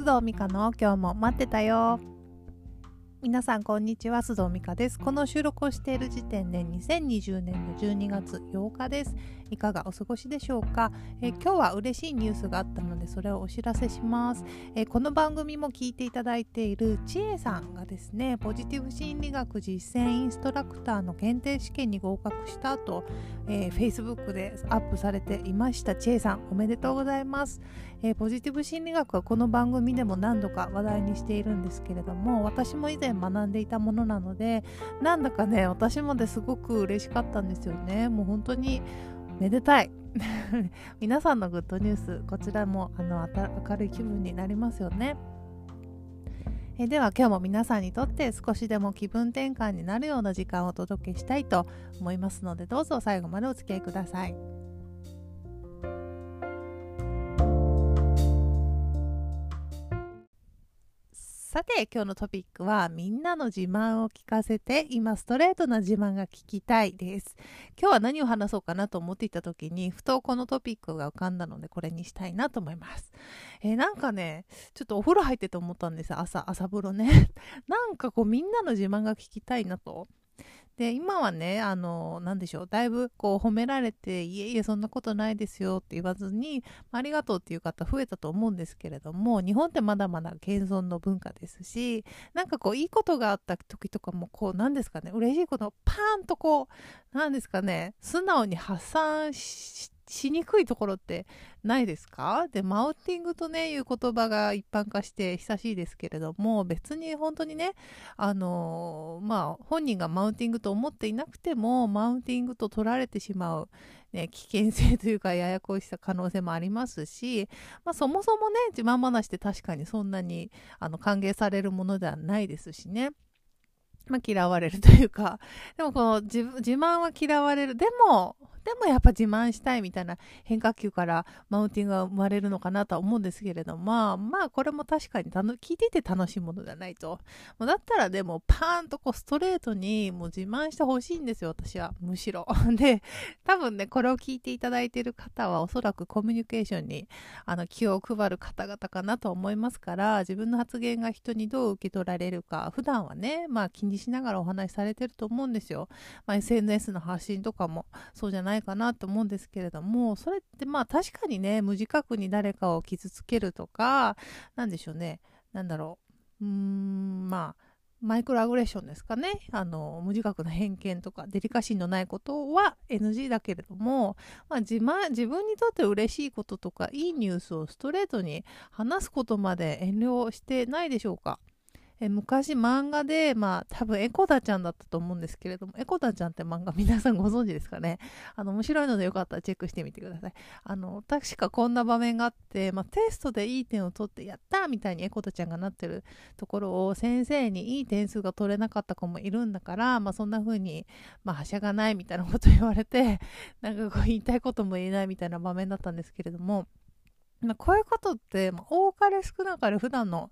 須藤美香の今日も待ってたよ。皆さんこんにちは須藤美香です。この収録をしている時点で2020年の12月8日です。いかがお過ごしでしょうか、え今日は嬉しいニュースがあったのでそれをお知らせします、えこの番組も聞いていただいているちえさんがですねポジティブ心理学実践インストラクターの検定試験に合格した後、えー、Facebook でアップされていました。ちえさんおめでとうございます、えー、ポジティブ心理学はこの番組でも何度か話題にしているんですけれども私も以前学んでいたものなのでなんだかね私まですごく嬉しかったんですよね。もう本当にめでたい 皆さんのグッドニュースこちらもあの明るい気分になりますよねえでは今日も皆さんにとって少しでも気分転換になるような時間をお届けしたいと思いますのでどうぞ最後までお付き合いください。さて今日のトピックはみんなの自慢を聞かせて今ストレートな自慢が聞きたいです。今日は何を話そうかなと思っていた時にふとこのトピックが浮かんだのでこれにしたいなと思います、えー、なんかねちょっとお風呂入ってて思ったんです朝朝風呂ね。なんかこうみんなの自慢が聞きたいなと。で今はねあの何でしょうだいぶこう褒められていえいえそんなことないですよって言わずにありがとうっていう方増えたと思うんですけれども日本ってまだまだ謙遜の文化ですしなんかこういいことがあった時とかもこう何ですかね嬉しいことをパーンとこう何ですかね素直に発散してしにくいところってないですか？で、マウンティングとね、いう言葉が一般化して久しいですけれども、別に本当にね、あの、まあ、本人がマウンティングと思っていなくても、マウンティングと取られてしまう、ね、危険性というか、ややこしさ可能性もありますし、まあ、そもそもね、自慢話って確かにそんなにあの歓迎されるものではないですしね。まあ、嫌われるというか、でもこの自自慢は嫌われる。でも、でもやっぱ自慢したいみたいな変化球からマウンティングが生まれるのかなとは思うんですけれどまあまあこれも確かに聞いていて楽しいものではないと。もうだったらでもパーンとこうストレートにもう自慢してほしいんですよ私は。むしろ。で多分ねこれを聞いていただいている方はおそらくコミュニケーションにあの気を配る方々かなと思いますから自分の発言が人にどう受け取られるか普段はねまあ気にしながらお話しされてると思うんですよ、まあ、SNS の発信とかもそうじゃないないかなと思うんですけれどもそれってまあ確かにね無自覚に誰かを傷つけるとか何でしょうね。何だろう。うーんまあマイクロアグレッションですかね。あの無自覚な偏見とかデリカシーのないことは NG だけれども、まあ、自自分にとって嬉しいこととかいいニュースをストレートに話すことまで遠慮してないでしょうか。え昔漫画で、まあ多分エコダちゃんだったと思うんですけれども、エコダちゃんって漫画皆さんご存知ですかね？あの面白いのでよかったらチェックしてみてください。あの、確かこんな場面があって、まあテストでいい点を取ってやったみたいにエコダちゃんがなってるところを先生にいい点数が取れなかった子もいるんだから、まあそんな風に、まあはしゃがないみたいなこと言われて、なんかこう言いたいことも言えないみたいな場面だったんですけれども、まあ、こういうことって、まあ、多かれ少なかれ普段の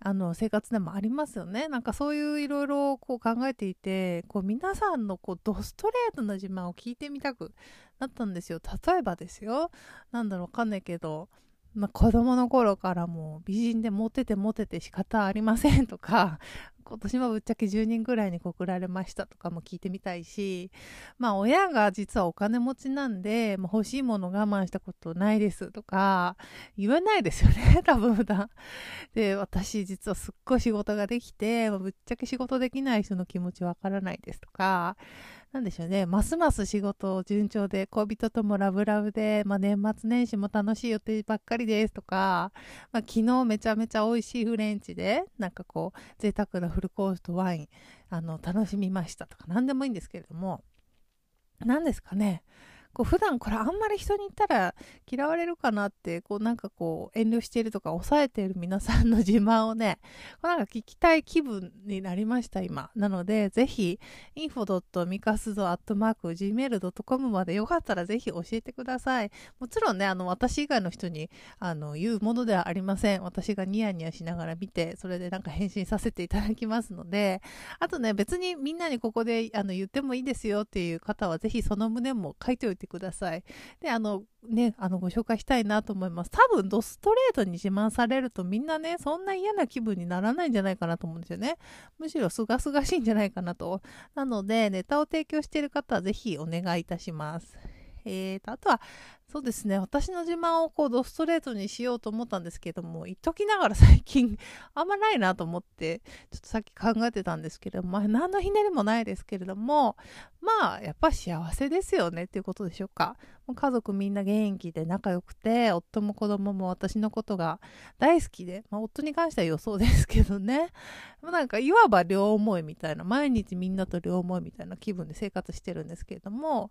あの生活でもありますよね。なんかそういういろいろ考えていて、こう皆さんのこうドストレートな自慢を聞いてみたくなったんですよ。例えばですよ。なんだろうわかんないけど、まあ、子供の頃からもう美人でモテてモテて仕方ありませんとか、今年もぶっちゃけ10人ぐらいに告られましたとかも聞いてみたいし、まあ親が実はお金持ちなんで、まあ、欲しいもの我慢したことないですとか言わないですよね、多分普段。で、私実はすっごい仕事ができて、まあ、ぶっちゃけ仕事できない人の気持ちわからないですとか、なんでしょうね、ますます仕事順調で、恋人ともラブラブで、まあ、年末年始も楽しい予定ばっかりですとか、まあ、昨日めちゃめちゃ美味しいフレンチで、なんかこう、贅沢なフルコースとワイン、あの、楽しみましたとか、何でもいいんですけれども、何ですかね、こう普段これあんまり人に言ったら嫌われるかなってこうなんかこう遠慮しているとか抑えている皆さんの自慢をねこうなんか聞きたい気分になりました今。なのでぜひ info.mikasudo.gmail.com までよかったらぜひ教えてください。もちろんねあの私以外の人にあの言うものではありません。私がニヤニヤしながら見てそれでなんか返信させていただきますので。あとね別にみんなにここであの言ってもいいですよっていう方はぜひその旨も書いておいててください。で、あの、ね、あの、ご紹介したいなと思います。多分、ドストレートに自慢されるとみんなね、そんな嫌な気分にならないんじゃないかなと思うんですよね。むしろすがすがしいんじゃないかなと。なので、ネタを提供している方はぜひお願いいたします。えーと、あとは、そうですね、私の自慢をこうドストレートにしようと思ったんですけども、言っときながら 最近あんまないなと思って、ちょっとさっき考えてたんですけども、まあ、何のひねりもないですけれども、まあ、やっぱ幸せですよねっていうことでしょうか。家族みんな元気で仲良くて、夫も子供も私のことが大好きで、まあ、夫に関しては予想ですけどね、まあ、なんかいわば両思いみたいな、毎日みんなと両思いみたいな気分で生活してるんですけれども、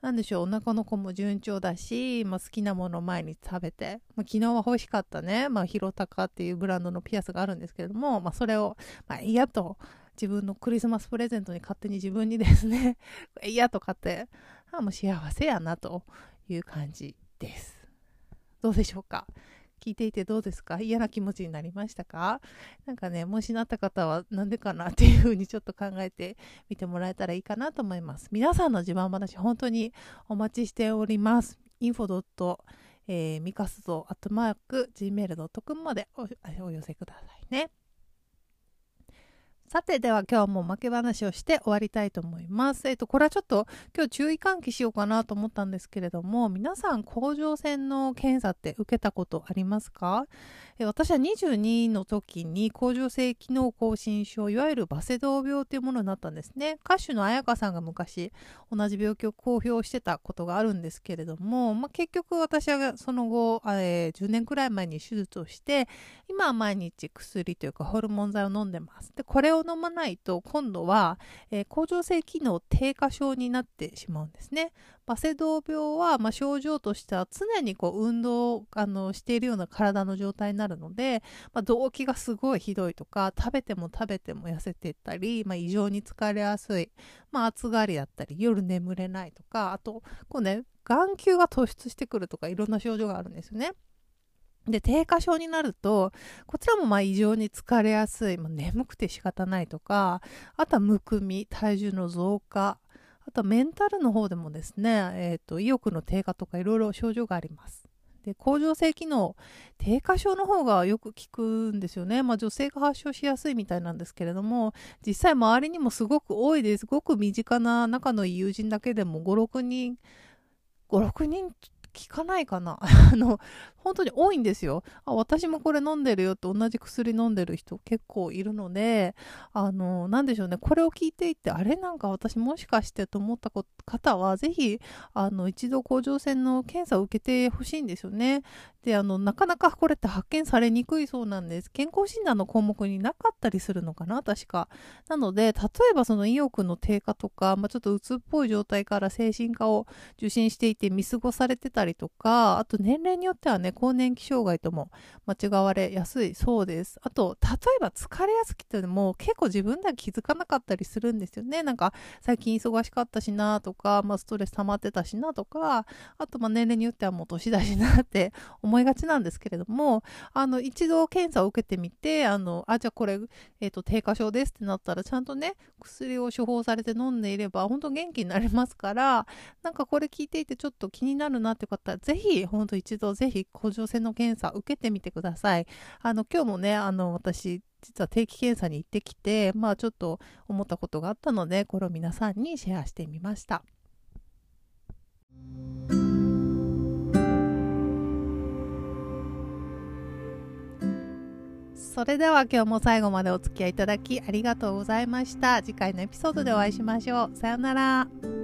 なんでしょう、お腹の子も順調だし、しまあ、好きなものを毎日食べて、まあ、昨日は欲しかったね、まあ、ヒロタカっていうブランドのピアスがあるんですけれども、まあ、それを、まあ、嫌と、自分のクリスマスプレゼントに勝手に自分にですね、嫌と買って、あもう幸せやなという感じです。どうでしょうか？聞いていてどうですか？嫌な気持ちになりましたか？なんかね、もしなった方はなんでかなっていうふうにちょっと考えてみてもらえたらいいかなと思います。皆さんの自慢話、本当にお待ちしております。Info. えー、ミカスゾアットマーク gmail.com までお寄せくださいね。さて、では今日も負け話をして終わりたいと思います。えっ、と、これはちょっと今日注意喚起しようかなと思ったんですけれども、皆さん甲状腺の検査って受けたことありますか？え私は22の時に甲状腺機能亢進症、いわゆるバセドウ病というものになったんですね。歌手の彩香さんが昔同じ病気を公表してたことがあるんですけれども、まあ、結局私はその後、えー、10年くらい前に手術をして、今は毎日薬というかホルモン剤を飲んでます。で、これを飲まないと今度は、えー、甲状腺機能低下症になってしまうんですね。バセドウ病は、まあ、症状としては常にこう運動をあのしているような体の状態になるので、まあ、動悸がすごいひどいとか食べても食べても痩せていったり、まあ、異常に疲れやすい、まあ、暑がりだったり夜眠れないとかあとこうね眼球が突出してくるとかいろんな症状があるんですよね。で、低下症になると、こちらもまあ異常に疲れやすい、まあ、眠くて仕方ないとか、あとはむくみ、体重の増加、あとはメンタルの方でもですね、えーと、意欲の低下とかいろいろ症状があります。で甲状腺機能低下症の方がよく聞くんですよね、まあ、女性が発症しやすいみたいなんですけれども実際周りにもすごく多いですごく身近な仲のいい友人だけでも56人56人聞かないかな？あの本当に多いんですよ。あ、私もこれ飲んでるよって同じ薬飲んでる人結構いるので、あの、なんでしょうね、これを聞いていって、あれなんか私もしかしてと思った方は、ぜひ、あの、一度甲状腺の検査を受けてほしいんですよね。で、あの、なかなかこれって発見されにくいそうなんです。健康診断の項目になかったりするのかな、確か。なので、例えばその意欲の低下とか、まあ、ちょっとうつっぽい状態から精神科を受診していて見過ごされてたりりとか、あと年齢によってはね、更年期障害とも間違われやすいそうです。あと、例えば疲れやすきっても結構自分では気づかなかったりするんですよね。なんか最近忙しかったしなとか、まあ、ストレス溜まってたしなとか、あとまあ年齢によってはもう年だしなって思いがちなんですけれども、あの一度検査を受けてみて、あの、あ、じゃあこれ、えっ、ー、と、低下症ですってなったらちゃんとね、薬を処方されて飲んでいれば本当元気になりますから、なんかこれ聞いていてちょっと気になるなって方は、ぜひ、本当一度ぜひ甲状腺の検査受けてみてください。あの、今日もね、あの、私、実は定期検査に行ってきて、まあちょっと思ったことがあったので、これを皆さんにシェアしてみました。それでは今日も最後までお付き合いいただきありがとうございました。次回のエピソードでお会いしましょう。さようなら。